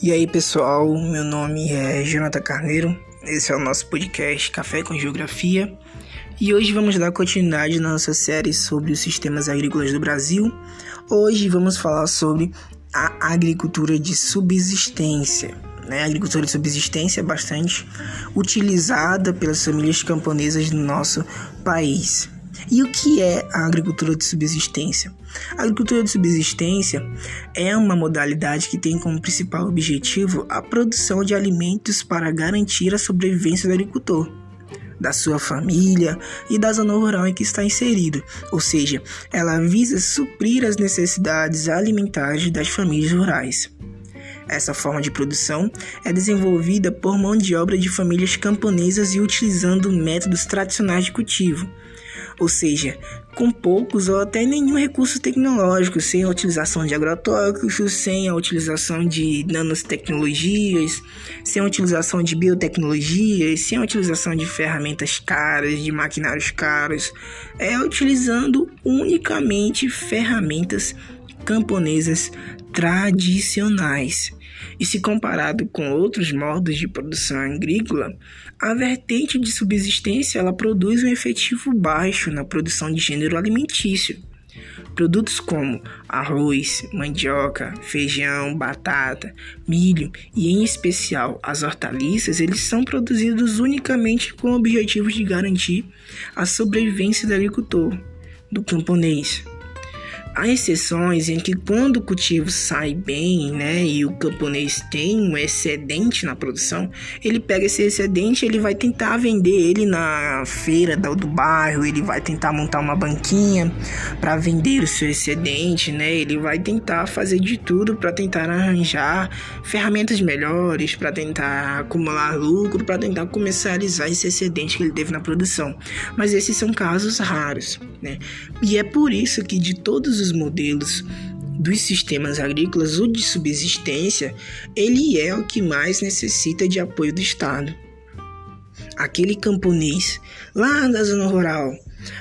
E aí pessoal, meu nome é Jonathan Carneiro, esse é o nosso podcast Café com Geografia e hoje vamos dar continuidade na nossa série sobre os sistemas agrícolas do Brasil. Hoje vamos falar sobre a agricultura de subsistência. Né? A agricultura de subsistência é bastante utilizada pelas famílias camponesas do nosso país. E o que é a agricultura de subsistência? A agricultura de subsistência é uma modalidade que tem como principal objetivo a produção de alimentos para garantir a sobrevivência do agricultor, da sua família e da zona rural em que está inserido, ou seja, ela visa suprir as necessidades alimentares das famílias rurais. Essa forma de produção é desenvolvida por mão de obra de famílias camponesas e utilizando métodos tradicionais de cultivo, ou seja, com poucos ou até nenhum recurso tecnológico, sem a utilização de agrotóxicos, sem a utilização de nanotecnologias, sem a utilização de biotecnologias, sem a utilização de ferramentas caras, de maquinários caros, é utilizando unicamente ferramentas camponesas tradicionais. E se comparado com outros modos de produção agrícola, a vertente de subsistência ela produz um efetivo baixo na produção de gênero alimentício. Produtos como arroz, mandioca, feijão, batata, milho e em especial as hortaliças, eles são produzidos unicamente com o objetivo de garantir a sobrevivência do agricultor, do camponês. Há exceções em que quando o cultivo sai bem, né, e o camponês tem um excedente na produção, ele pega esse excedente, ele vai tentar vender ele na feira do, bairro, ele vai tentar montar uma banquinha para vender o seu excedente, né? Ele vai tentar fazer de tudo para tentar arranjar ferramentas melhores, para tentar acumular lucro, para tentar comercializar esse excedente que ele teve na produção. Mas esses são casos raros, né? E é por isso que de todos os os modelos dos sistemas agrícolas, o de subsistência, ele é o que mais necessita de apoio do Estado. Aquele camponês lá da zona rural,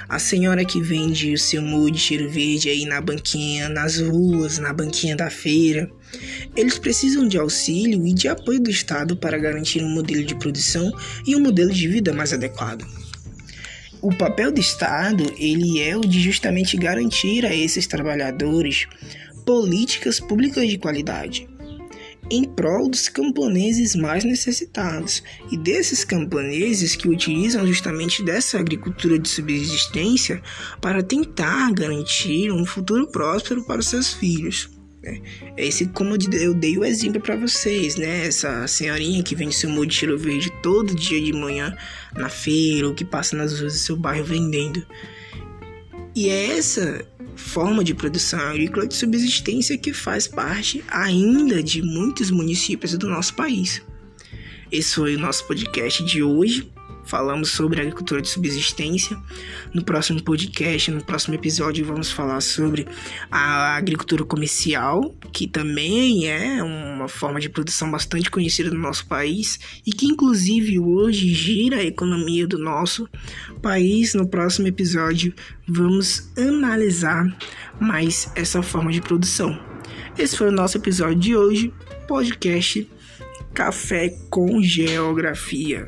a senhora que vende o seu molho de cheiro verde aí na banquinha, nas ruas, na banquinha da feira, eles precisam de auxílio e de apoio do Estado para garantir um modelo de produção e um modelo de vida mais adequado o papel do Estado ele é o de justamente garantir a esses trabalhadores políticas públicas de qualidade em prol dos camponeses mais necessitados e desses camponeses que utilizam justamente dessa agricultura de subsistência para tentar garantir um futuro próspero para seus filhos. Né? Esse como eu dei o exemplo para vocês, né? Essa senhorinha que vende seu cheiro verde todo dia de manhã na feira ou que passa nas ruas do seu bairro vendendo. E é essa forma de produção agrícola de subsistência que faz parte ainda de muitos municípios do nosso país. Esse foi o nosso podcast de hoje falamos sobre agricultura de subsistência. No próximo podcast, no próximo episódio, vamos falar sobre a agricultura comercial, que também é uma forma de produção bastante conhecida no nosso país e que, inclusive, hoje gira a economia do nosso país. No próximo episódio, vamos analisar mais essa forma de produção. Esse foi o nosso episódio de hoje, podcast Café com Geografia.